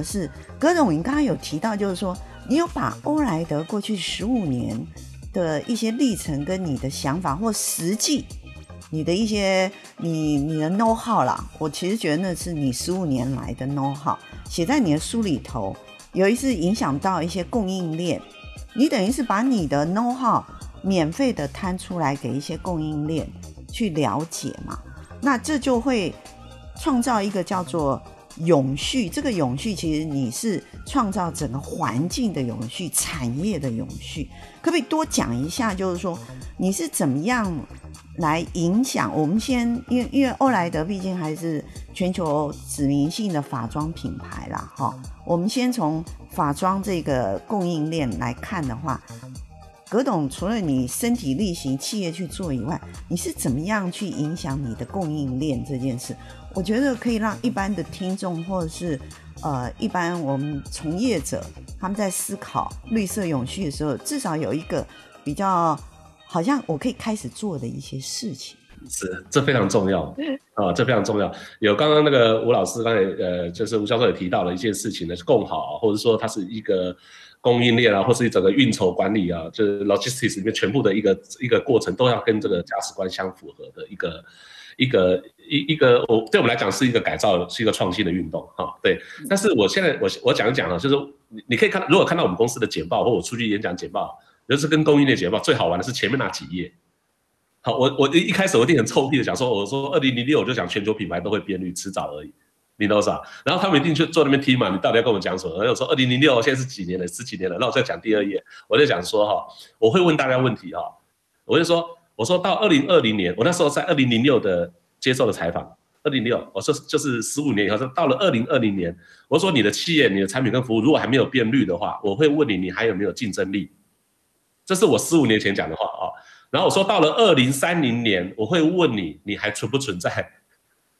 的是，葛总，你刚刚有提到，就是说你有把欧莱德过去十五年的一些历程跟你的想法或实际你的一些你你的 know how 啦，我其实觉得那是你十五年来的 know how，写在你的书里头，有一次影响到一些供应链，你等于是把你的 know how 免费的摊出来给一些供应链去了解嘛，那这就会创造一个叫做永续。这个永续其实你是创造整个环境的永续、产业的永续，可不可以多讲一下？就是说你是怎么样来影响？我们先，因为因为欧莱德毕竟还是全球指名性的法装品牌啦，哈。我们先从法装这个供应链来看的话。葛董，除了你身体力行企业去做以外，你是怎么样去影响你的供应链这件事？我觉得可以让一般的听众或者是呃一般我们从业者，他们在思考绿色永续的时候，至少有一个比较好像我可以开始做的一些事情。是，这非常重要 啊，这非常重要。有刚刚那个吴老师刚才呃，就是吴教授也提到了一件事情呢，是共好，或者说它是一个。供应链啊，或是整个运筹管理啊，就是 logistics 里面全部的一个一个过程，都要跟这个价值观相符合的一个一个一一个，我对我们来讲是一个改造，是一个创新的运动哈。对，但是我现在我我讲一讲啊，就是你你可以看，如果看到我们公司的简报，或我出去演讲简报，就是跟供应链简报最好玩的是前面那几页。好，我我一开始我一定很臭屁的讲说，我说二零零六我就讲全球品牌都会变绿，迟早而已。你多少？然后他们一定去坐那边听嘛？你到底要跟我讲什么？然后我说二零零六现在是几年了？十几年了。那我再讲第二页，我就讲说哈，我会问大家问题哈。我就说，我说到二零二零年，我那时候在二零零六的接受的采访，二零六，我说就是十五年以后，说到了二零二零年，我说你的企业、你的产品跟服务如果还没有变绿的话，我会问你，你还有没有竞争力？这是我十五年前讲的话啊。然后我说到了二零三零年，我会问你，你还存不存在？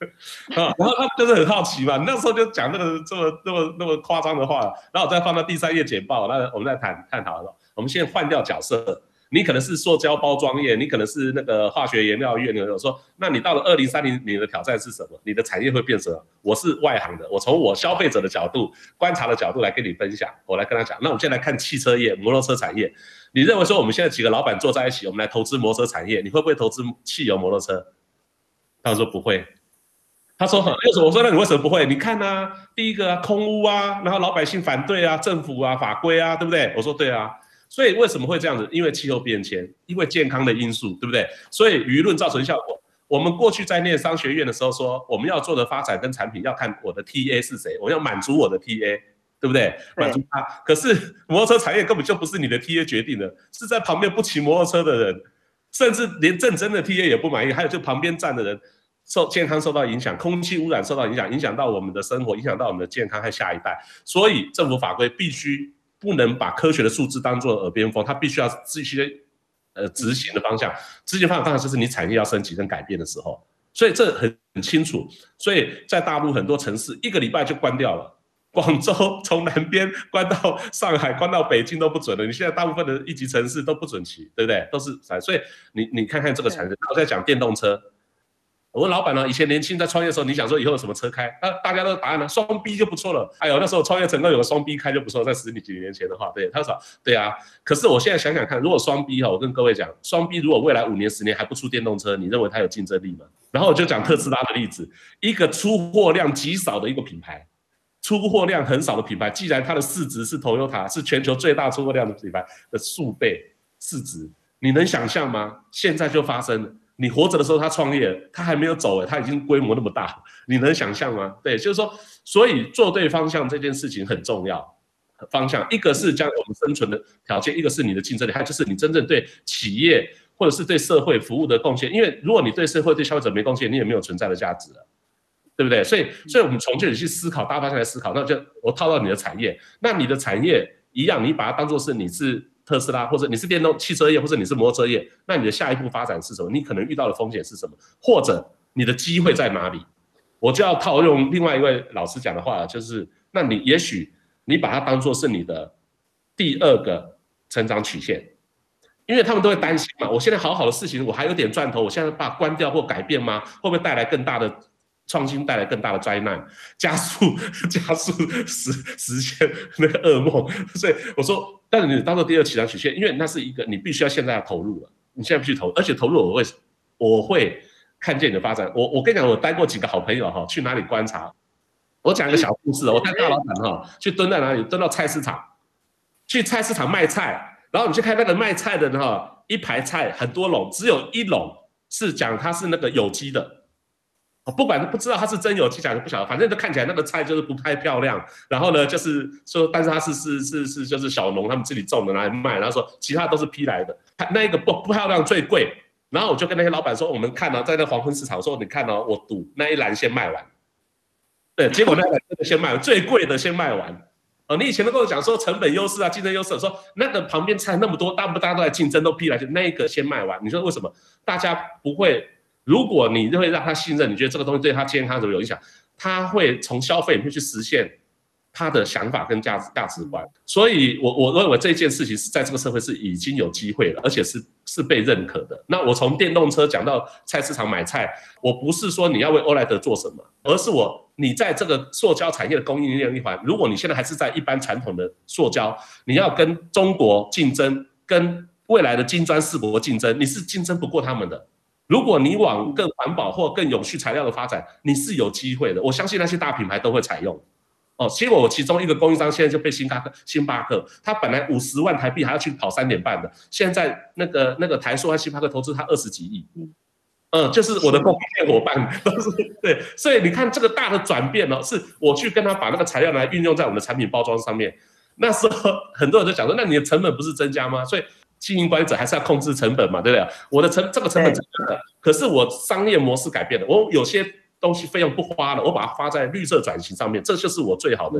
啊，然后他就是很好奇嘛，那时候就讲那个这么那么那么夸张的话，然后我再放到第三页简报，那我们再谈探讨了。我们先换掉角色，你可能是塑胶包装业，你可能是那个化学原料业，你有说，那你到了二零三零年的挑战是什么？你的产业会变什么？我是外行的，我从我消费者的角度观察的角度来跟你分享，我来跟他讲。那我们先来看汽车业、摩托车产业，你认为说我们现在几个老板坐在一起，我们来投资摩托车产业，你会不会投资汽油摩托车？他说不会。他说：“很，为什么？我说那你为什么不会？你看啊，第一个啊，空屋啊，然后老百姓反对啊，政府啊，法规啊，对不对？我说对啊，所以为什么会这样子？因为气候变迁，因为健康的因素，对不对？所以舆论造成效果。我们过去在念商学院的时候说，我们要做的发展跟产品要看我的 TA 是谁，我要满足我的 TA，对不对？满足他。可是摩托车产业根本就不是你的 TA 决定的，是在旁边不骑摩托车的人，甚至连正真的 TA 也不满意，还有就旁边站的人。”受健康受到影响，空气污染受到影响，影响到我们的生活，影响到我们的健康和下一代。所以政府法规必须不能把科学的数字当做耳边风，它必须要这些呃执行的方向。执行方向当然就是你产业要升级跟改变的时候。所以这很很清楚。所以在大陆很多城市一个礼拜就关掉了，广州从南边关到上海，关到北京都不准了。你现在大部分的一级城市都不准骑，对不对？都是。所以你你看看这个产业，我在讲电动车。我问老板呢，以前年轻在创业的时候，你想说以后有什么车开？那大家都答案呢，双 B 就不错了。哎呦，那时候创业成功有个双 B 开就不错，在十几年前的话，对，他说对啊。可是我现在想想看，如果双 B 哈，我跟各位讲，双 B 如果未来五年、十年还不出电动车，你认为它有竞争力吗？然后我就讲特斯拉的例子，一个出货量极少的一个品牌，出货量很少的品牌，既然它的市值是 Toyota，是全球最大出货量的品牌的数倍市值，你能想象吗？现在就发生了。你活着的时候，他创业，他还没有走诶，他已经规模那么大，你能想象吗？对，就是说，所以做对方向这件事情很重要。方向一个是将我们生存的条件，一个是你的竞争力，还有就是你真正对企业或者是对社会服务的贡献。因为如果你对社会、对消费者没贡献，你也没有存在的价值了，对不对？所以，所以我们从这里去思考，大方向来思考，那就我套到你的产业，那你的产业一样，你把它当做是你是。特斯拉，或者你是电动汽车业，或者你是摩托车业，那你的下一步发展是什么？你可能遇到的风险是什么？或者你的机会在哪里？我就要套用另外一位老师讲的话，就是，那你也许你把它当做是你的第二个成长曲线，因为他们都会担心嘛。我现在好好的事情，我还有点赚头，我现在把关掉或改变吗？会不会带来更大的创新带来更大的灾难，加速 加速实实现那个噩梦。所以我说，但是你当做第二起涨曲线，因为那是一个你必须要现在要投入了，你现在必须投，而且投入我会我会看见你的发展。我我跟你讲，我带过几个好朋友哈，去哪里观察？我讲一个小故事，我带大老板哈去蹲在哪里？蹲到菜市场，去菜市场卖菜，然后你去看那个卖菜的哈，一排菜很多笼，只有一笼是讲它是那个有机的。不管不知道它是真有机假的不晓得，反正就看起来那个菜就是不太漂亮。然后呢，就是说，但是它是是是是就是小农他们自己种的来卖。然后说其他都是批来的，那个不不漂亮最贵。然后我就跟那些老板说，我们看到、在那黄昏市场，说你看哦，我赌那一篮先卖完。对，结果那个真的先卖完，最贵的先卖完。哦，你以前都跟我讲说成本优势啊，竞争优势，说那个旁边菜那么多，大不大家都在竞争，都批来，就那一个先卖完。你说为什么大家不会？如果你会让他信任，你觉得这个东西对他健康怎么有影响？他会从消费里面去实现他的想法跟价值价值观。所以，我我认为这件事情是在这个社会是已经有机会了，而且是是被认可的。那我从电动车讲到菜市场买菜，我不是说你要为欧莱德做什么，而是我你在这个塑胶产业的供应链一环，如果你现在还是在一般传统的塑胶，你要跟中国竞争，跟未来的金砖四国竞争，你是竞争不过他们的。如果你往更环保或更永续材料的发展，你是有机会的。我相信那些大品牌都会采用。哦，结果我其中一个供应商现在就被星巴克，星巴克，他本来五十万台币还要去跑三点半的，现在那个那个台塑和星巴克投资他二十几亿。嗯，就是我的供应链伙伴都是对，所以你看这个大的转变哦，是我去跟他把那个材料来运用在我们的产品包装上面。那时候很多人就讲说，那你的成本不是增加吗？所以。经营管理者还是要控制成本嘛，对不对？我的成这个成本增加了，可是我商业模式改变了，我有些东西费用不花了，我把它花在绿色转型上面，这就是我最好的，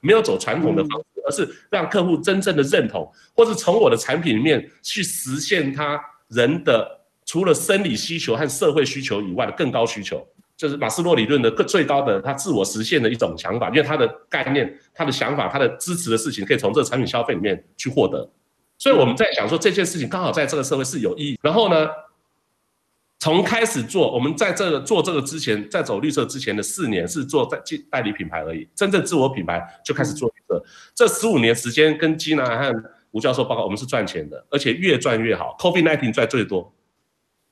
没有走传统的方式，而是让客户真正的认同，或是从我的产品里面去实现他人的除了生理需求和社会需求以外的更高需求，就是马斯洛理论的最高的他自我实现的一种想法，因为他的概念、他的想法、他的支持的事情，可以从这个产品消费里面去获得。所以我们在想说这件事情刚好在这个社会是有意义。然后呢，从开始做，我们在这个做这个之前，在走绿色之前的四年是做代代理品牌而已，真正自我品牌就开始做绿色。这十五年时间，跟吉娜和吴教授报告，我们是赚钱的，而且越赚越好。COVID-19 赚最多，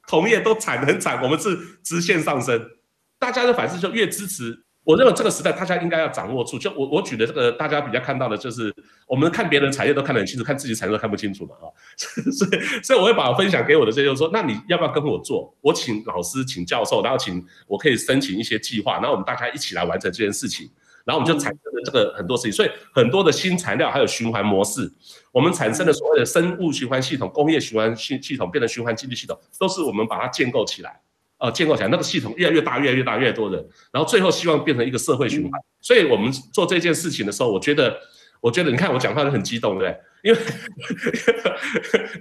同业都惨很惨，我们是直线上升。大家的反思就越支持。我认为这个时代大家应该要掌握住，就我我举的这个大家比较看到的就是，我们看别人产业都看得很清楚，看自己产业都看不清楚嘛啊，所以所以我会把分享给我的这些就是说，那你要不要跟我做？我请老师，请教授，然后请我可以申请一些计划，然后我们大家一起来完成这件事情，然后我们就产生了这个很多事情，所以很多的新材料还有循环模式，我们产生的所谓的生物循环系统、工业循环系系统变成循环经济系统，都是我们把它建构起来。呃，建构起来那个系统越来越大，越来越大，越多人，然后最后希望变成一个社会循环。所以我们做这件事情的时候，我觉得，我觉得你看我讲话就很激动，对不对？因为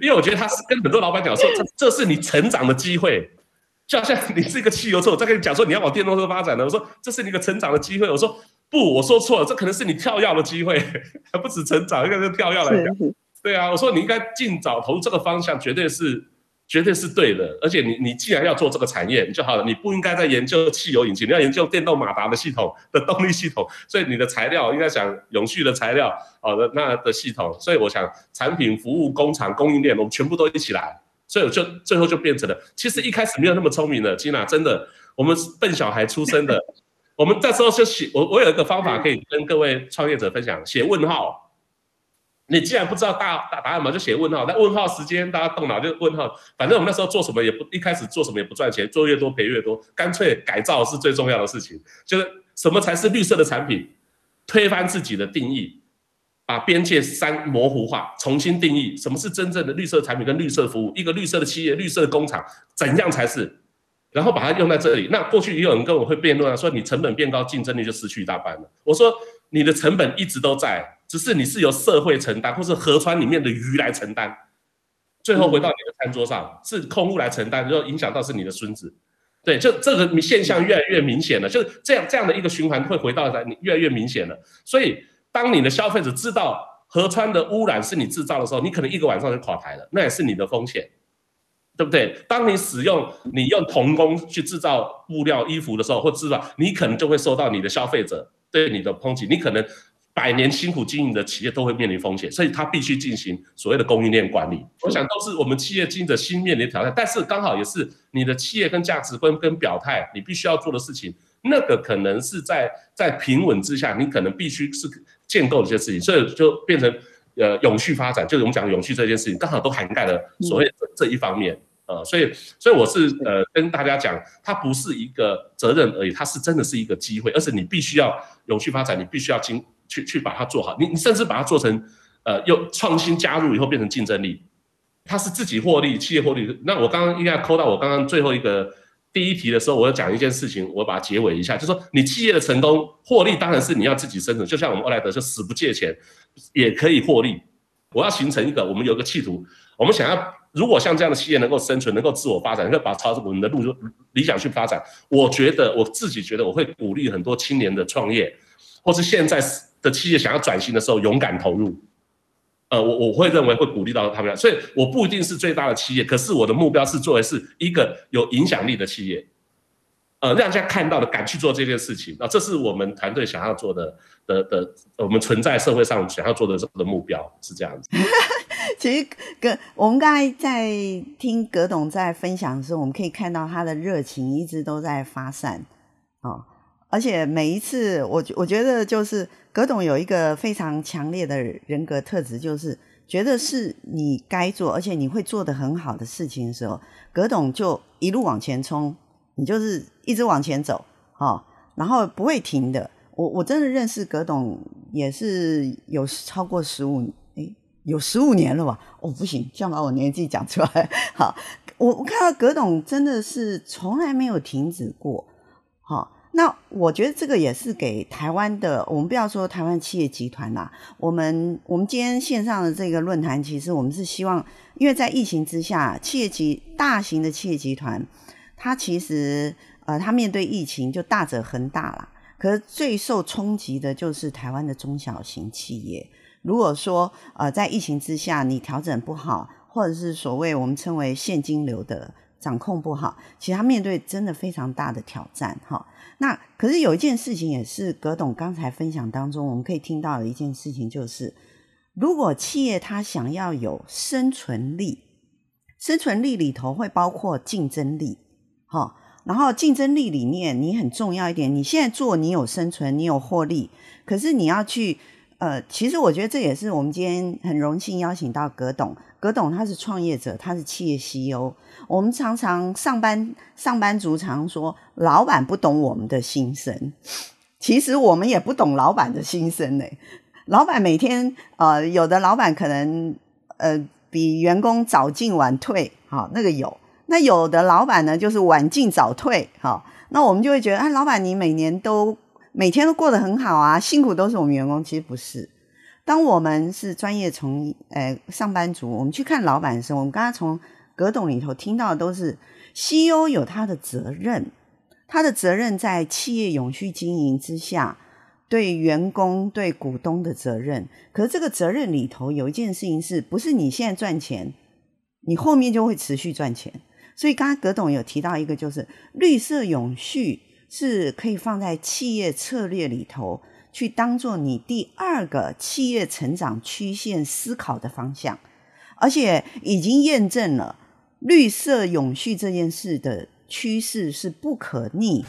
因为我觉得他是跟很多老板讲说，这这是你成长的机会，就好像你是一个汽油车，我在跟你讲说你要往电动车发展了，我说这是你一个成长的机会，我说不，我说错了，这可能是你跳跃的机会，还 不止成长，应该是跳跃来讲。对啊，我说你应该尽早投入这个方向，绝对是。绝对是对的，而且你你既然要做这个产业你就好了，你不应该在研究汽油引擎，你要研究电动马达的系统的动力系统，所以你的材料应该想永续的材料，好的那的系统，所以我想产品、服务、工厂、供应链，我们全部都一起来，所以我就最后就变成了，其实一开始没有那么聪明的，吉娜真的，我们是笨小孩出生的，我们这时候就写，我我有一个方法可以跟各位创业者分享，写问号。你既然不知道大答案嘛，就写问号。那问号时间，大家动脑就问号。反正我们那时候做什么也不，一开始做什么也不赚钱，做越多赔越多，干脆改造是最重要的事情。就是什么才是绿色的产品？推翻自己的定义，把边界三模糊化，重新定义什么是真正的绿色产品跟绿色服务。一个绿色的企业、绿色的工厂，怎样才是？然后把它用在这里。那过去也有人跟我会辩论啊，说你成本变高，竞争力就失去一大半了。我说你的成本一直都在。只是你是由社会承担，或是河川里面的鱼来承担，最后回到你的餐桌上，是空屋来承担，就影响到是你的孙子。对，就这个现象越来越明显了，就是这样这样的一个循环会回到来，你越来越明显了。所以，当你的消费者知道河川的污染是你制造的时候，你可能一个晚上就垮台了，那也是你的风险。对不对？当你使用你用童工去制造布料、衣服的时候，或制造，你可能就会受到你的消费者对你的抨击，你可能。百年辛苦经营的企业都会面临风险，所以它必须进行所谓的供应链管理。我想都是我们企业经营者新面临的挑战，但是刚好也是你的企业跟价值观跟表态，你必须要做的事情。那个可能是在在平稳之下，你可能必须是建构一些事情，所以就变成呃永续发展，就是我们讲永续这件事情，刚好都涵盖了所谓这一方面。呃，所以所以我是呃跟大家讲，它不是一个责任而已，它是真的是一个机会，而且你必须要永续发展，你必须要经。去去把它做好，你你甚至把它做成，呃，又创新加入以后变成竞争力，它是自己获利，企业获利。那我刚刚应该扣到我刚刚最后一个第一题的时候，我要讲一件事情，我把它结尾一下，就说你企业的成功获利当然是你要自己生存，就像我们欧莱德就死不借钱，也可以获利。我要形成一个，我们有个企图，我们想要如果像这样的企业能够生存，能够自我发展，能够把朝着我们的路理想去发展，我觉得我自己觉得我会鼓励很多青年的创业，或是现在。的企业想要转型的时候，勇敢投入，呃，我我会认为会鼓励到他们，所以我不一定是最大的企业，可是我的目标是作为是一个有影响力的企业，呃，让人家看到的敢去做这件事情，那，这是我们团队想要做的的的，我们存在社会上想要做的的目标是这样子。其实葛，我们刚才在听葛董在分享的时候，我们可以看到他的热情一直都在发散，哦而且每一次，我我觉得就是葛董有一个非常强烈的人格特质，就是觉得是你该做，而且你会做得很好的事情的时候，葛董就一路往前冲，你就是一直往前走，哦，然后不会停的。我我真的认识葛董也是有超过十五，诶，有十五年了吧？哦，不行，这样把我年纪讲出来。好，我我看到葛董真的是从来没有停止过，那我觉得这个也是给台湾的，我们不要说台湾企业集团啦，我们我们今天线上的这个论坛，其实我们是希望，因为在疫情之下，企业集大型的企业集团，它其实呃，它面对疫情就大者恒大啦，可是最受冲击的就是台湾的中小型企业。如果说呃，在疫情之下你调整不好，或者是所谓我们称为现金流的掌控不好，其实它面对真的非常大的挑战哈。那可是有一件事情，也是葛董刚才分享当中，我们可以听到的一件事情，就是如果企业它想要有生存力，生存力里头会包括竞争力，哈，然后竞争力里面你很重要一点，你现在做你有生存，你有获利，可是你要去。呃，其实我觉得这也是我们今天很荣幸邀请到葛董。葛董他是创业者，他是企业 CEO。我们常常上班上班族常说，老板不懂我们的心声。其实我们也不懂老板的心声呢。老板每天呃，有的老板可能呃比员工早进晚退，好，那个有。那有的老板呢，就是晚进早退，好，那我们就会觉得，哎，老板你每年都。每天都过得很好啊，辛苦都是我们员工。其实不是，当我们是专业从呃上班族，我们去看老板的时候，我们刚刚从葛董里头听到的都是 CEO 有他的责任，他的责任在企业永续经营之下，对员工、对股东的责任。可是这个责任里头有一件事情是不是你现在赚钱，你后面就会持续赚钱？所以刚刚葛董有提到一个，就是绿色永续。是可以放在企业策略里头去当做你第二个企业成长曲线思考的方向，而且已经验证了绿色永续这件事的趋势是不可逆。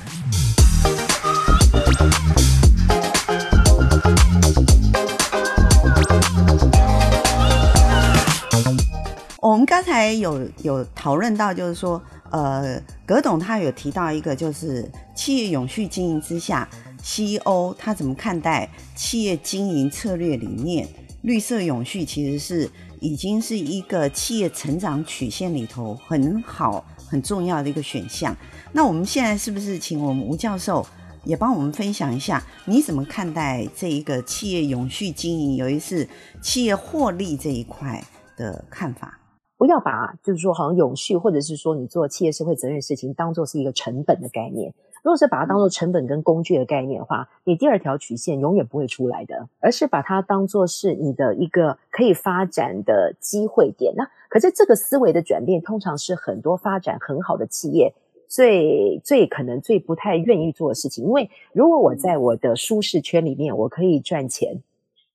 我们刚才有有讨论到，就是说。呃，葛董他有提到一个，就是企业永续经营之下，CEO 他怎么看待企业经营策略里面绿色永续，其实是已经是一个企业成长曲线里头很好很重要的一个选项。那我们现在是不是请我们吴教授也帮我们分享一下，你怎么看待这一个企业永续经营，尤其是企业获利这一块的看法？不要把就是说好像永续，或者是说你做企业社会责任的事情当做是一个成本的概念。如果是把它当做成本跟工具的概念的话，你第二条曲线永远不会出来的，而是把它当做是你的一个可以发展的机会点。那可是这个思维的转变，通常是很多发展很好的企业最最可能最不太愿意做的事情。因为如果我在我的舒适圈里面，我可以赚钱，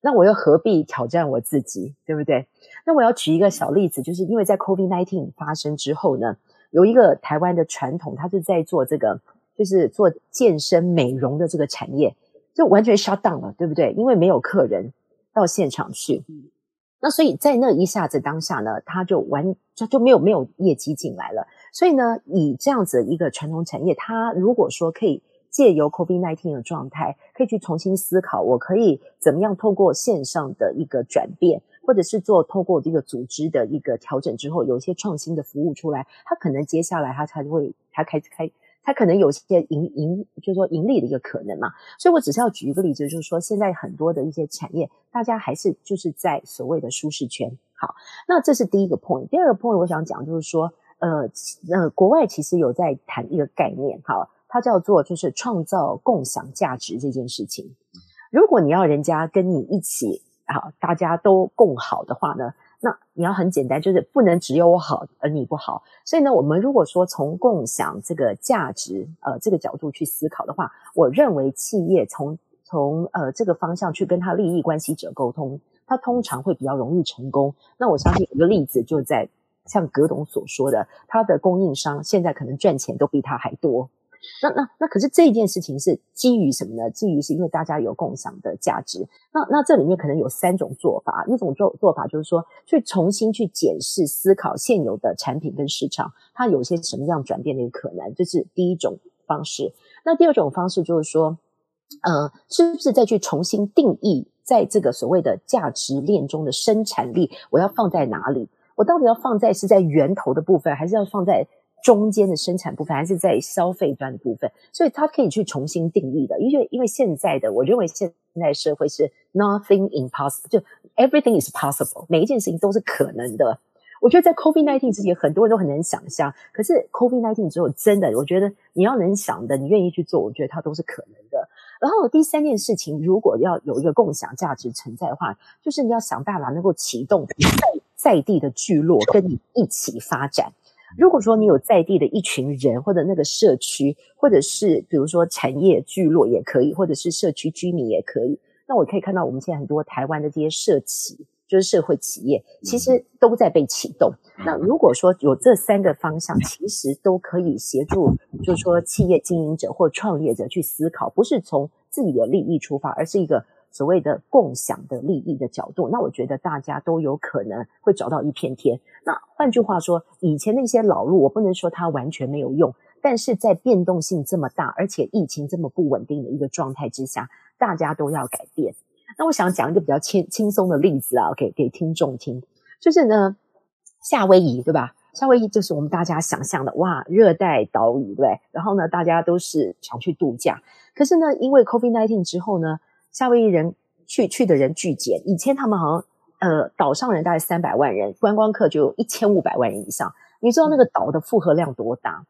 那我又何必挑战我自己，对不对？那我要举一个小例子，就是因为在 COVID-19 发生之后呢，有一个台湾的传统，它是在做这个，就是做健身美容的这个产业，就完全 shut down 了，对不对？因为没有客人到现场去。那所以在那一下子当下呢，他就完就就没有没有业绩进来了。所以呢，以这样子一个传统产业，它如果说可以借由 COVID-19 的状态，可以去重新思考，我可以怎么样透过线上的一个转变，或者是做透过这个组织的一个调整之后，有一些创新的服务出来，他可能接下来他才会他开开。它可能有些盈盈，就是说盈利的一个可能嘛。所以我只是要举一个例子，就是说现在很多的一些产业，大家还是就是在所谓的舒适圈。好，那这是第一个 point。第二个 point 我想讲就是说，呃呃，国外其实有在谈一个概念，好，它叫做就是创造共享价值这件事情。如果你要人家跟你一起，好，大家都共好的话呢？那你要很简单，就是不能只有我好而你不好。所以呢，我们如果说从共享这个价值呃这个角度去思考的话，我认为企业从从呃这个方向去跟他利益关系者沟通，他通常会比较容易成功。那我相信一个例子就在像葛董所说的，他的供应商现在可能赚钱都比他还多。那那那可是这件事情是基于什么呢？基于是因为大家有共享的价值。那那这里面可能有三种做法。一种做做法就是说，去重新去检视、思考现有的产品跟市场，它有些什么样转变的一个可能，这是第一种方式。那第二种方式就是说，呃，是不是再去重新定义，在这个所谓的价值链中的生产力，我要放在哪里？我到底要放在是在源头的部分，还是要放在？中间的生产部分还是在消费端的部分，所以它可以去重新定义的。因为因为现在的我认为现在社会是 nothing impossible，就 everything is possible，每一件事情都是可能的。我觉得在 COVID-19 之前，很多人都很难想象，可是 COVID-19 之后，真的，我觉得你要能想的，你愿意去做，我觉得它都是可能的。然后第三件事情，如果要有一个共享价值存在的话，就是你要想办法能够启动在在地的聚落跟你一起发展。如果说你有在地的一群人，或者那个社区，或者是比如说产业聚落也可以，或者是社区居民也可以，那我可以看到我们现在很多台湾的这些社企，就是社会企业，其实都在被启动。那如果说有这三个方向，其实都可以协助，就是说企业经营者或创业者去思考，不是从自己的利益出发，而是一个。所谓的共享的利益的角度，那我觉得大家都有可能会找到一片天。那换句话说，以前那些老路，我不能说它完全没有用，但是在变动性这么大，而且疫情这么不稳定的一个状态之下，大家都要改变。那我想讲一个比较轻轻松的例子啊，给给听众听，就是呢，夏威夷对吧？夏威夷就是我们大家想象的哇，热带岛屿对对？然后呢，大家都是想去度假，可是呢，因为 COVID-19 之后呢。夏威夷人去去的人巨减，以前他们好像呃岛上人大概三百万人，观光客就有一千五百万人以上。你知道那个岛的负荷量多大？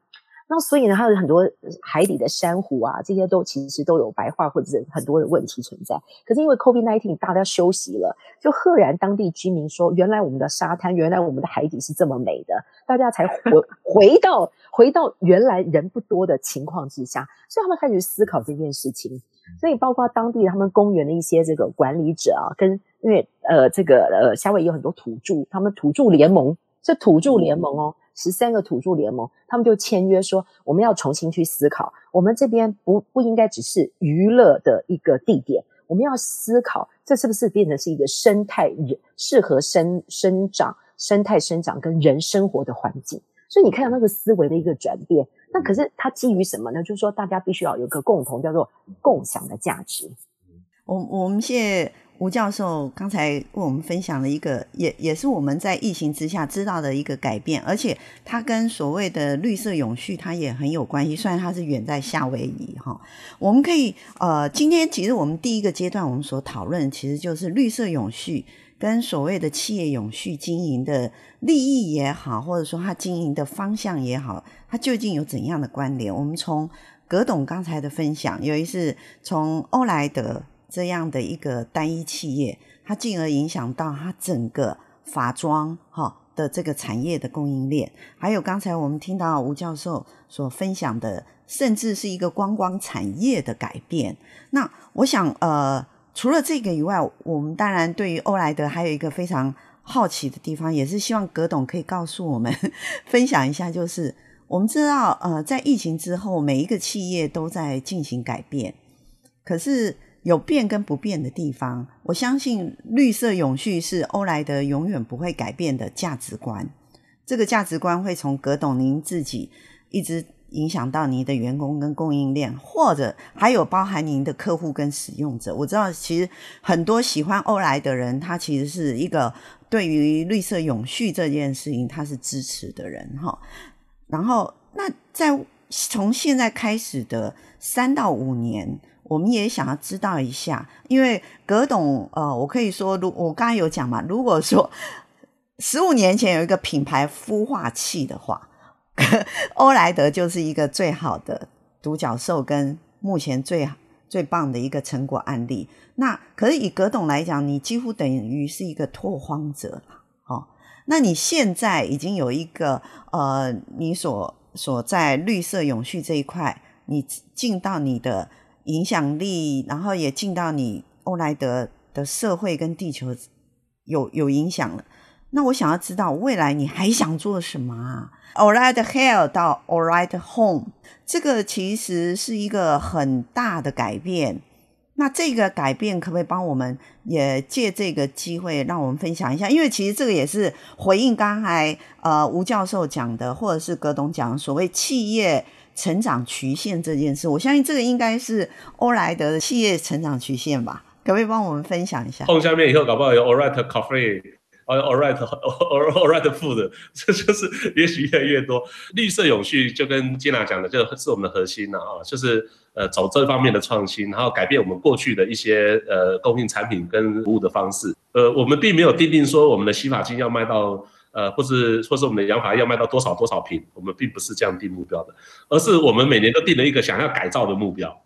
那所以呢，还有很多海底的珊瑚啊，这些都其实都有白化或者是很多的问题存在。可是因为 COVID-19 大家休息了，就赫然当地居民说，原来我们的沙滩，原来我们的海底是这么美的，大家才回 回到回到原来人不多的情况之下，所以他们开始思考这件事情。所以，包括当地他们公园的一些这个管理者啊，跟因为呃这个呃夏威夷有很多土著，他们土著联盟是土著联盟哦，十三个土著联盟，他们就签约说，我们要重新去思考，我们这边不不应该只是娱乐的一个地点，我们要思考这是不是变成是一个生态人适合生生长、生态生长跟人生活的环境。所以你看到那个思维的一个转变。那可是它基于什么呢？就是说，大家必须要有一个共同叫做共享的价值。我我们谢谢吴教授刚才为我们分享了一个，也也是我们在疫情之下知道的一个改变，而且它跟所谓的绿色永续它也很有关系。虽然它是远在夏威夷哈，我们可以呃，今天其实我们第一个阶段我们所讨论其实就是绿色永续。跟所谓的企业永续经营的利益也好，或者说它经营的方向也好，它究竟有怎样的关联？我们从葛董刚才的分享，有一次从欧莱德这样的一个单一企业，它进而影响到它整个法装哈的这个产业的供应链，还有刚才我们听到吴教授所分享的，甚至是一个观光产业的改变。那我想，呃，除了这个以外，我们当然对于欧莱德还有一个非常好奇的地方，也是希望葛董可以告诉我们 分享一下，就是我们知道，呃，在疫情之后，每一个企业都在进行改变，可是。有变跟不变的地方，我相信绿色永续是欧莱德永远不会改变的价值观。这个价值观会从葛董您自己一直影响到您的员工跟供应链，或者还有包含您的客户跟使用者。我知道，其实很多喜欢欧莱的人，他其实是一个对于绿色永续这件事情他是支持的人哈。然后，那在从现在开始的三到五年。我们也想要知道一下，因为葛董，呃，我可以说，如我刚才有讲嘛，如果说十五年前有一个品牌孵化器的话，欧莱德就是一个最好的独角兽，跟目前最最棒的一个成果案例。那可是以葛董来讲，你几乎等于是一个拓荒者了，那你现在已经有一个呃，你所所在绿色永续这一块，你进到你的。影响力，然后也进到你欧莱德的社会跟地球有有影响了。那我想要知道未来你还想做什么啊？Alright Hell 到 Alright Home，这个其实是一个很大的改变。那这个改变可不可以帮我们也借这个机会让我们分享一下？因为其实这个也是回应刚才呃吴教授讲的，或者是葛董讲的所谓企业。成长曲线这件事，我相信这个应该是欧莱德的企业成长曲线吧？可不可以帮我们分享一下？碰下面以后，搞不好有 Alright Coffee，，Alright Alright Food，这就是也许越来越多。绿色永续就跟 Gina 讲的，就是我们的核心了啊，就是呃走这方面的创新，然后改变我们过去的一些呃供应产品跟服务的方式。呃，我们并没有定定说我们的洗发精要卖到。呃，或是或是我们的养发要卖到多少多少瓶，我们并不是这样定目标的，而是我们每年都定了一个想要改造的目标。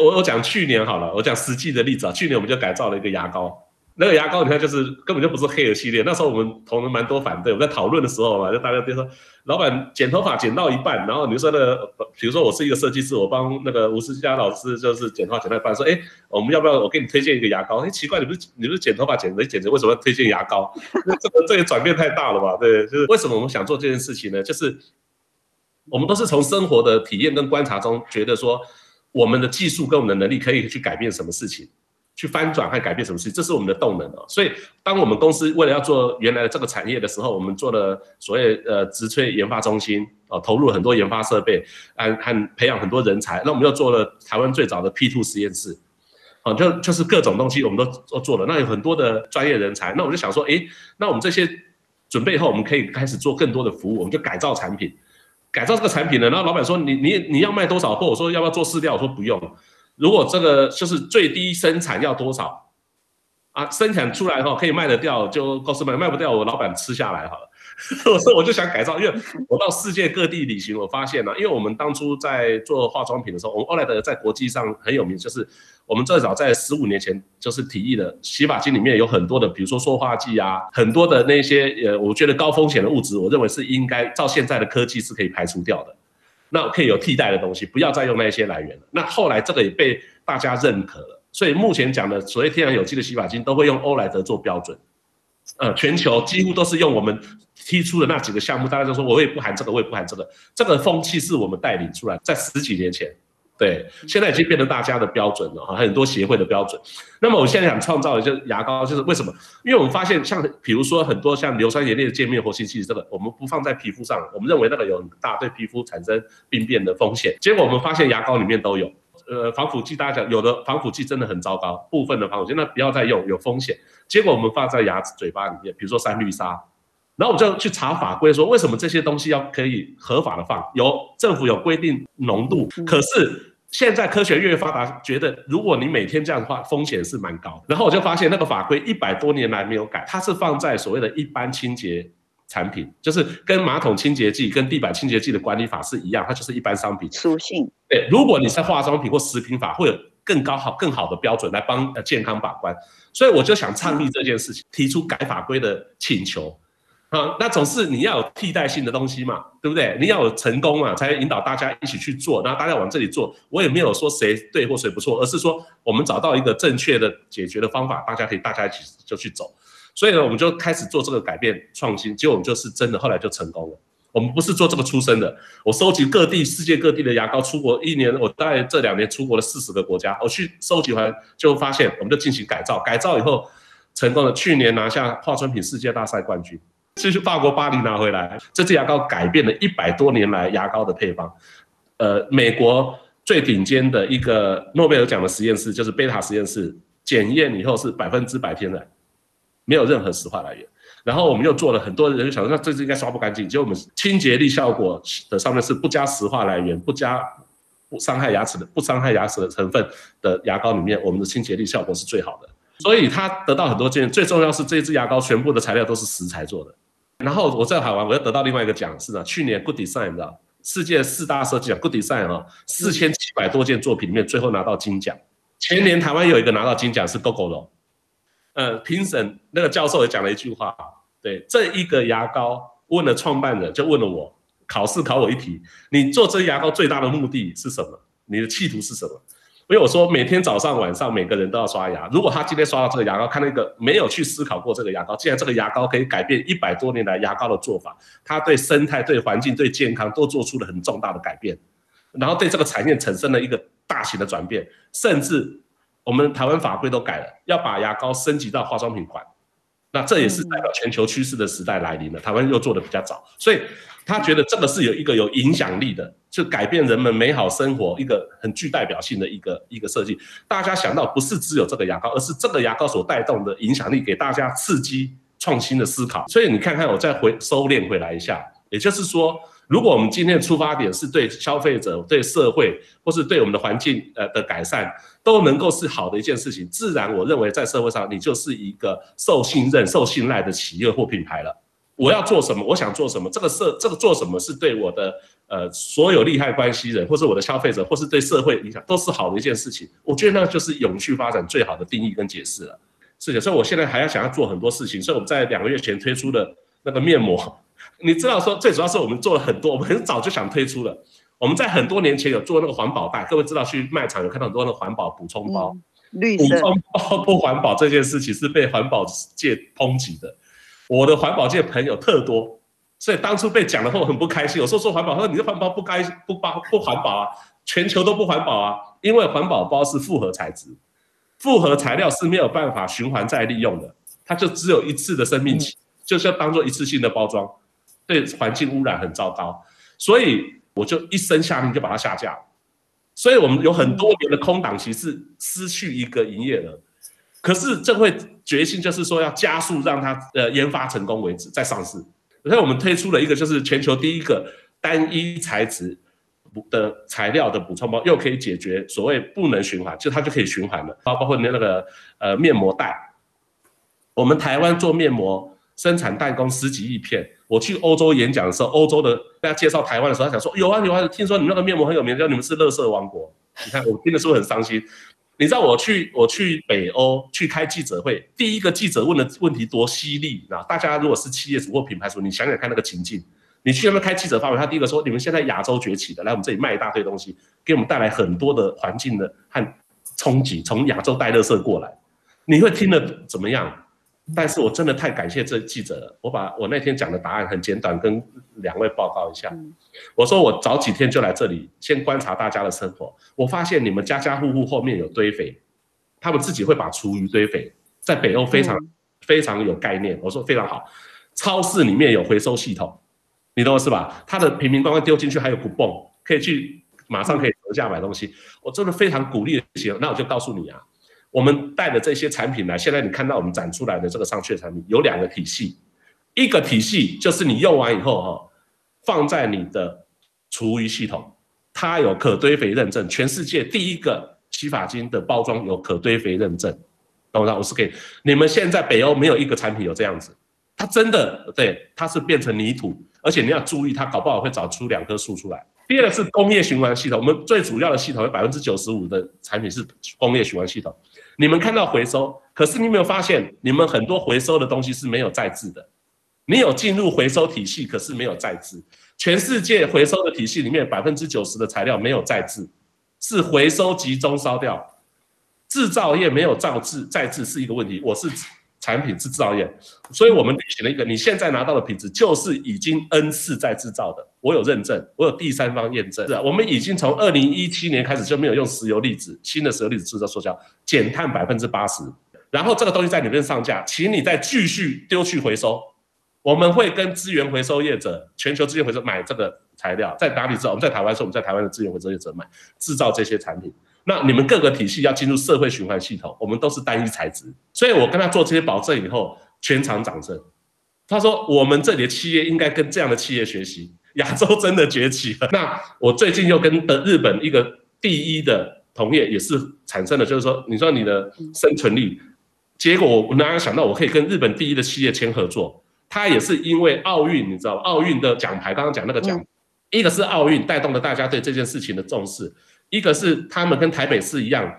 我我讲去年好了，我讲实际的例子啊，去年我们就改造了一个牙膏。那个牙膏，你看，就是根本就不是黑的系列。那时候我们同仁蛮多反对，我们在讨论的时候嘛，就大家就说，老板剪头发剪到一半，然后你说那，比如说我是一个设计师，我帮那个吴思佳老师就是剪头发剪到一半，说，哎，我们要不要我给你推荐一个牙膏？哎，奇怪，你不是你不是剪头发剪没剪成，为什么要推荐牙膏？这个这个转变太大了吧？对，就是为什么我们想做这件事情呢？就是我们都是从生活的体验跟观察中，觉得说我们的技术跟我们的能力可以去改变什么事情。去翻转和改变什么事，这是我们的动能哦。所以，当我们公司为了要做原来的这个产业的时候，我们做了所谓呃植萃研发中心哦，投入很多研发设备，和和培养很多人才。那我们又做了台湾最早的 P2 实验室，哦，就就是各种东西我们都都做了。那有很多的专业人才，那我就想说，诶，那我们这些准备后，我们可以开始做更多的服务，我们就改造产品，改造这个产品呢。然后老板说，你你你要卖多少货？我说要不要做饲料？我说不用。如果这个就是最低生产要多少啊？生产出来后可以卖得掉就告诉卖，卖不掉我老板吃下来好了。我说我就想改造，因为我到世界各地旅行，我发现了，因为我们当初在做化妆品的时候，我们欧莱德在国际上很有名，就是我们最早在十五年前就是提议的洗发精里面有很多的，比如说塑化剂啊，很多的那些呃，我觉得高风险的物质，我认为是应该照现在的科技是可以排除掉的。那可以有替代的东西，不要再用那些来源了。那后来这个也被大家认可了，所以目前讲的所谓天然有机的洗发精都会用欧莱德做标准。呃，全球几乎都是用我们提出的那几个项目，大家就说我也不含这个，我也不含这个。这个风气是我们带领出来，在十几年前。对，现在已经变成大家的标准了哈，很多协会的标准。那么我现在想创造的就是牙膏，就是为什么？因为我们发现，像比如说很多像硫酸盐类的界面活性剂，这个我们不放在皮肤上，我们认为那个有很大对皮肤产生病变的风险。结果我们发现牙膏里面都有，呃，防腐剂大家讲有的防腐剂真的很糟糕，部分的防腐剂那不要再用，有风险。结果我们放在牙齿嘴巴里面，比如说三氯沙，然后我们就去查法规，说为什么这些东西要可以合法的放？有政府有规定浓度，可是。现在科学越发达，觉得如果你每天这样的话，风险是蛮高。然后我就发现那个法规一百多年来没有改，它是放在所谓的一般清洁产品，就是跟马桶清洁剂、跟地板清洁剂的管理法是一样，它就是一般商品属性。对，如果你是化妆品或食品法，会有更高好、更好的标准来帮呃健康把关。所以我就想倡议这件事情，提出改法规的请求。啊，那总是你要有替代性的东西嘛，对不对？你要有成功嘛，才引导大家一起去做，然后大家往这里做。我也没有说谁对或谁不错，而是说我们找到一个正确的解决的方法，大家可以大家一起就去走。所以呢，我们就开始做这个改变创新，结果我们就是真的后来就成功了。我们不是做这个出身的，我收集各地世界各地的牙膏，出国一年，我大概这两年出国了四十个国家，我去收集完就发现，我们就进行改造，改造以后成功了。去年拿下化妆品世界大赛冠军。这是法国巴黎拿回来，这支牙膏改变了一百多年来牙膏的配方。呃，美国最顶尖的一个诺贝尔奖的实验室就是贝塔实验室，检验以后是百分之百天然，没有任何石化来源。然后我们又做了很多人就想说，那这支应该刷不干净，结果我们清洁力效果的上面是不加石化来源，不加不伤害牙齿的不伤害牙齿的成分的牙膏里面，我们的清洁力效果是最好的。所以它得到很多建议，最重要是这支牙膏全部的材料都是食材做的。然后我在海玩，我又得到另外一个奖，是呢，去年 Good Design 的，世界四大设计奖 Good Design 啊，四千七百多件作品里面，最后拿到金奖。前年台湾有一个拿到金奖是 Gogoro，呃，评审那个教授也讲了一句话，对，这一个牙膏问了创办人，就问了我，考试考我一题，你做这牙膏最大的目的是什么？你的企图是什么？因为我说每天早上晚上每个人都要刷牙。如果他今天刷到这个牙膏，看那个没有去思考过这个牙膏，既然这个牙膏可以改变一百多年来牙膏的做法，它对生态、对环境、对健康都做出了很重大的改变，然后对这个产业产生了一个大型的转变，甚至我们台湾法规都改了，要把牙膏升级到化妆品款。那这也是代表全球趋势的时代来临了，台湾又做得比较早，所以他觉得这个是有一个有影响力的，就改变人们美好生活一个很具代表性的一个一个设计。大家想到不是只有这个牙膏，而是这个牙膏所带动的影响力，给大家刺激创新的思考。所以你看看，我再回收敛回来一下，也就是说。如果我们今天的出发点是对消费者、对社会，或是对我们的环境呃的改善，都能够是好的一件事情，自然我认为在社会上你就是一个受信任、受信赖的企业或品牌了。我要做什么？我想做什么？这个社这个做什么是对我的呃所有利害关系人，或是我的消费者，或是对社会影响都是好的一件事情。我觉得那就是永续发展最好的定义跟解释了。是的，所以我现在还要想要做很多事情，所以我们在两个月前推出的那个面膜。你知道说，最主要是我们做了很多，我们很早就想推出了。我们在很多年前有做那个环保袋，各位知道去卖场有看到很多那个环保补充包，嗯、绿色补充包 不环保这件事情是被环保界抨击的。我的环保界朋友特多，所以当初被讲了后很不开心。有时候说环保，他说你的环保不该不包不环保啊，全球都不环保啊，因为环保包是复合材质，复合材料是没有办法循环再利用的，它就只有一次的生命期，嗯、就是要当做一次性的包装。对环境污染很糟糕，所以我就一声下令就把它下架。所以我们有很多年的空档期是失去一个营业额，可是这会决心就是说要加速让它呃研发成功为止再上市。所以我们推出了一个就是全球第一个单一材质的材料的补充包，又可以解决所谓不能循环，就它就可以循环了。包包括你那个呃面膜袋，我们台湾做面膜生产代工十几亿片。我去欧洲演讲的时候，欧洲的大家介绍台湾的时候，他讲说有啊有啊，听说你们那个面膜很有名，叫你们是垃圾王国。你看我听的是不是很伤心？你知道我去我去北欧去开记者会，第一个记者问的问题多犀利啊！大家如果是企业主或品牌主，你想想看那个情境，你去那边开记者发表，他第一个说你们现在亚洲崛起的，来我们这里卖一大堆东西，给我们带来很多的环境的和冲击，从亚洲带热色过来，你会听得怎么样？但是我真的太感谢这记者了。我把我那天讲的答案很简短，跟两位报告一下。我说我早几天就来这里，先观察大家的生活。我发现你们家家户户后面有堆肥，他们自己会把厨余堆肥，在北欧非常非常有概念。我说非常好。超市里面有回收系统，你懂我是吧？它的瓶瓶罐罐丢进去还有 coupon，可以去马上可以折价买东西。我真的非常鼓励的行。那我就告诉你啊。我们带的这些产品呢，现在你看到我们展出来的这个上去的产品有两个体系，一个体系就是你用完以后哈，放在你的厨余系统，它有可堆肥认证，全世界第一个洗发精的包装有可堆肥认证，懂不懂？我是给你们现在北欧没有一个产品有这样子，它真的对，它是变成泥土，而且你要注意，它搞不好会长出两棵树出来。第二个是工业循环系统，我们最主要的系统有百分之九十五的产品是工业循环系统。你们看到回收，可是你没有发现，你们很多回收的东西是没有再制的，你有进入回收体系，可是没有再制。全世界回收的体系里面，百分之九十的材料没有再制，是回收集中烧掉。制造业没有造制再制是一个问题。我是产品是制造业，所以我们举了一个，你现在拿到的品质就是已经 N 次在制造的，我有认证，我有第三方验证。是啊，我们已经从二零一七年开始就没有用石油粒子，新的石油粒子制造塑胶，减碳百分之八十。然后这个东西在里面上架，请你再继续丢去回收。我们会跟资源回收业者、全球资源回收买这个材料，在哪里制造？我们在台湾，是我们在台湾的资源回收业者买制造这些产品。那你们各个体系要进入社会循环系统，我们都是单一材质。所以我跟他做这些保证以后，全场掌声。他说我们这里的企业应该跟这样的企业学习，亚洲真的崛起了。那我最近又跟的日本一个第一的同业也是产生了，就是说，你说你的生存力。结果我哪有想到我可以跟日本第一的企业签合作？他也是因为奥运，你知道奥运的奖牌，刚刚讲那个奖，一个是奥运带动了大家对这件事情的重视，一个是他们跟台北市一样，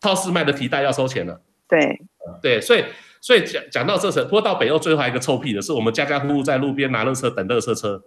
超市卖的提袋要收钱了。对，对，所以所以讲讲到这层，不过到北欧最后还有一个臭屁的是，我们家家户户在路边拿垃圾等垃圾车。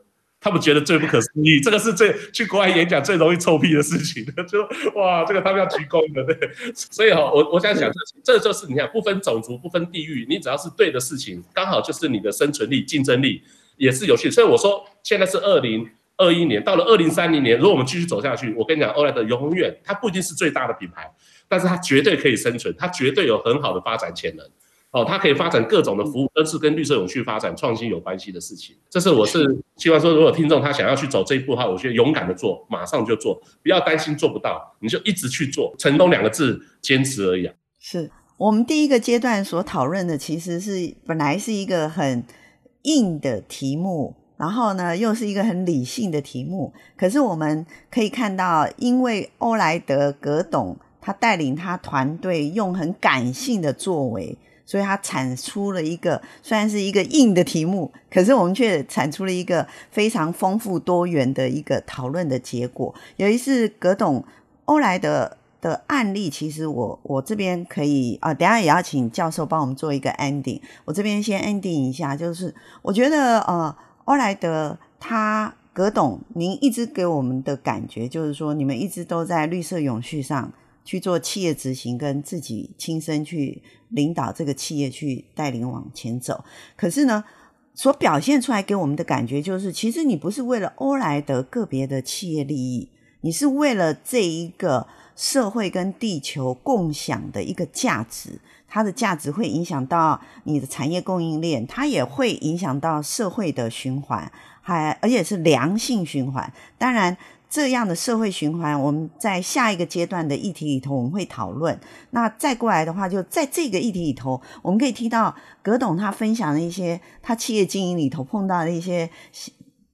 他们觉得最不可思议，这个是最去国外演讲最容易臭屁的事情，就哇，这个他们要鞠躬的，对。所以哈，我我想讲，这这就是你看，不分种族，不分地域，你只要是对的事情，刚好就是你的生存力、竞争力也是有趣。所以我说，现在是二零二一年，到了二零三零年，如果我们继续走下去，我跟你讲，欧莱德永远它不一定是最大的品牌，但是它绝对可以生存，它绝对有很好的发展潜能。哦，它可以发展各种的服务，都是跟绿色永续发展创新有关系的事情。这是我是希望说，如果听众他想要去走这一步的话，我觉得勇敢的做，马上就做，不要担心做不到，你就一直去做。成功两个字，坚持而已啊。是我们第一个阶段所讨论的，其实是本来是一个很硬的题目，然后呢，又是一个很理性的题目。可是我们可以看到，因为欧莱德葛董他带领他团队用很感性的作为。所以他产出了一个虽然是一个硬的题目，可是我们却产出了一个非常丰富多元的一个讨论的结果。有一次葛董欧莱德的案例，其实我我这边可以啊，等下也要请教授帮我们做一个 ending。我这边先 ending 一下，就是我觉得呃，欧莱德他葛董，您一直给我们的感觉就是说，你们一直都在绿色永续上。去做企业执行，跟自己亲身去领导这个企业去带领往前走。可是呢，所表现出来给我们的感觉就是，其实你不是为了欧莱德个别的企业利益，你是为了这一个社会跟地球共享的一个价值。它的价值会影响到你的产业供应链，它也会影响到社会的循环，还而且是良性循环。当然。这样的社会循环，我们在下一个阶段的议题里头，我们会讨论。那再过来的话，就在这个议题里头，我们可以听到葛董他分享的一些他企业经营里头碰到的一些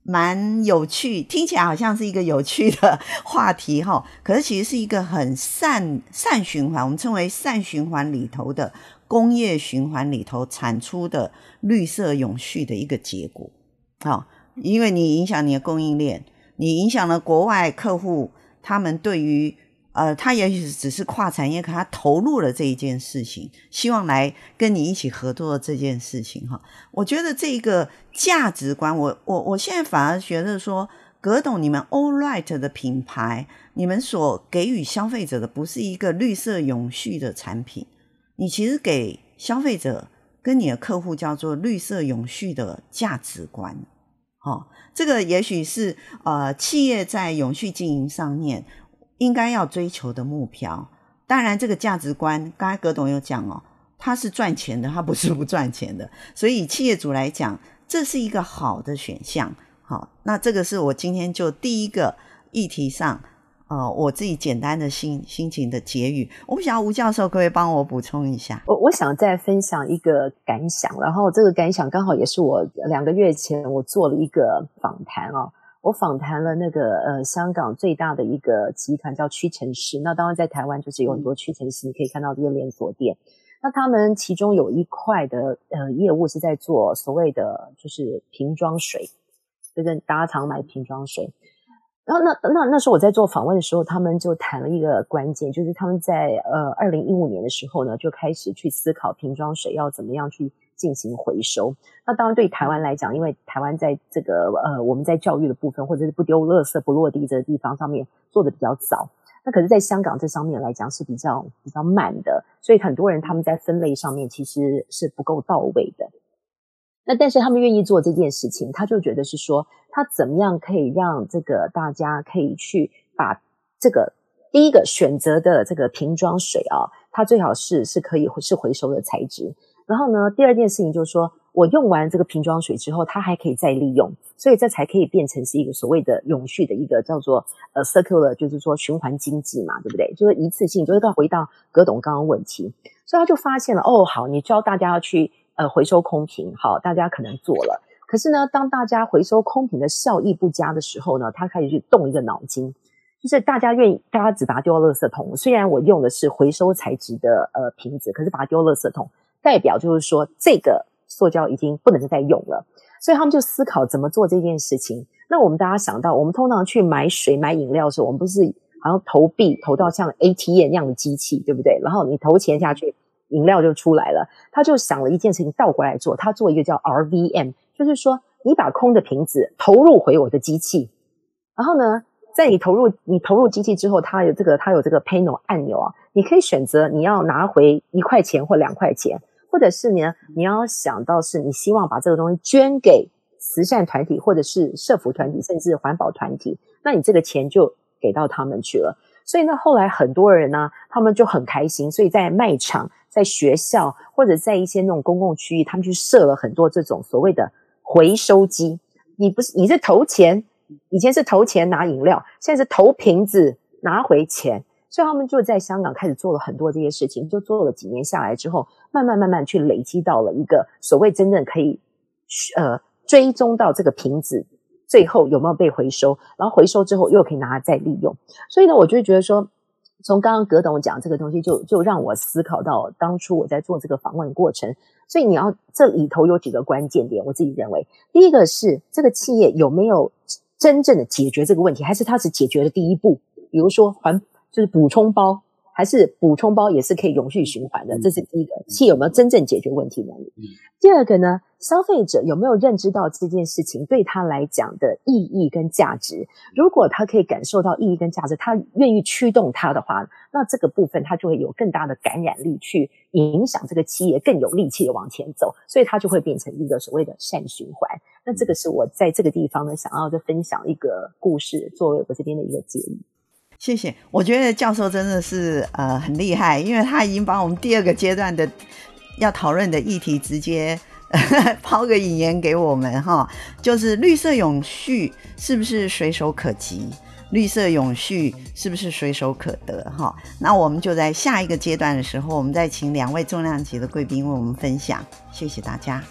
蛮有趣，听起来好像是一个有趣的话题哈。可是其实是一个很善善循环，我们称为善循环里头的工业循环里头产出的绿色永续的一个结果。好，因为你影响你的供应链。你影响了国外客户，他们对于呃，他也许只是跨产业，可他投入了这一件事情，希望来跟你一起合作这件事情哈。我觉得这个价值观，我我我现在反而觉得说，葛董，你们 All Right 的品牌，你们所给予消费者的不是一个绿色永续的产品，你其实给消费者跟你的客户叫做绿色永续的价值观。哦，这个也许是呃企业在永续经营上面应该要追求的目标。当然，这个价值观，刚才葛董有讲哦，它是赚钱的，它不是不赚钱的。所以，企业主来讲，这是一个好的选项。好，那这个是我今天就第一个议题上。呃，我自己简单的心心情的结语，我不晓得吴教授可不可以帮我补充一下？我我想再分享一个感想，然后这个感想刚好也是我两个月前我做了一个访谈啊，我访谈了那个呃香港最大的一个集团叫屈臣氏，那当然在台湾就是有很多屈臣氏，你可以看到这些连锁店，那他们其中有一块的呃业务是在做所谓的就是瓶装水，就是大家常买瓶装水。然后那那那时候我在做访问的时候，他们就谈了一个关键，就是他们在呃二零一五年的时候呢，就开始去思考瓶装水要怎么样去进行回收。那当然，对台湾来讲，因为台湾在这个呃，我们在教育的部分，或者是不丢垃圾不落地这个地方上面做的比较早。那可是，在香港这上面来讲是比较比较慢的，所以很多人他们在分类上面其实是不够到位的。那但是他们愿意做这件事情，他就觉得是说，他怎么样可以让这个大家可以去把这个第一个选择的这个瓶装水啊，它最好是是可以是回收的材质。然后呢，第二件事情就是说，我用完这个瓶装水之后，它还可以再利用，所以这才可以变成是一个所谓的永续的一个叫做呃 circular，就是说循环经济嘛，对不对？就是一次性，就是到回到葛董刚刚问题，所以他就发现了，哦，好，你教大家要去呃回收空瓶，好，大家可能做了，可是呢，当大家回收空瓶的效益不佳的时候呢，他开始去动一个脑筋，就是大家愿意，大家只把它丢垃圾桶，虽然我用的是回收材质的呃瓶子，可是把它丢垃圾桶。代表就是说，这个塑胶已经不能再用了，所以他们就思考怎么做这件事情。那我们大家想到，我们通常去买水、买饮料的时候，我们不是好像投币投到像 ATM 那样的机器，对不对？然后你投钱下去，饮料就出来了。他就想了一件事情，倒过来做，他做一个叫 RVM，就是说你把空的瓶子投入回我的机器，然后呢，在你投入你投入机器之后，它有这个它有这个 panel 按钮啊，你可以选择你要拿回一块钱或两块钱。或者是呢，你要想到是你希望把这个东西捐给慈善团体，或者是社福团体，甚至环保团体，那你这个钱就给到他们去了。所以呢，后来很多人呢，他们就很开心，所以在卖场、在学校或者在一些那种公共区域，他们去设了很多这种所谓的回收机。你不是，你是投钱，以前是投钱拿饮料，现在是投瓶子拿回钱。所以他们就在香港开始做了很多这些事情，就做了几年下来之后，慢慢慢慢去累积到了一个所谓真正可以呃追踪到这个瓶子最后有没有被回收，然后回收之后又可以拿来再利用。所以呢，我就觉得说，从刚刚葛董讲这个东西就，就就让我思考到当初我在做这个访问过程。所以你要这里头有几个关键点，我自己认为，第一个是这个企业有没有真正的解决这个问题，还是它只解决了第一步，比如说环。就是补充包，还是补充包也是可以永续循环的，这是第一个。企业有没有真正解决问题能力？第二个呢，消费者有没有认知到这件事情对他来讲的意义跟价值？如果他可以感受到意义跟价值，他愿意驱动他的话，那这个部分他就会有更大的感染力，去影响这个企业更有力气的往前走，所以它就会变成一个所谓的善循环。那这个是我在这个地方呢，想要再分享一个故事，作为我这边的一个建议。谢谢，我觉得教授真的是呃很厉害，因为他已经把我们第二个阶段的要讨论的议题直接 抛个引言给我们哈，就是绿色永续是不是随手可及？绿色永续是不是随手可得？哈，那我们就在下一个阶段的时候，我们再请两位重量级的贵宾为我们分享。谢谢大家。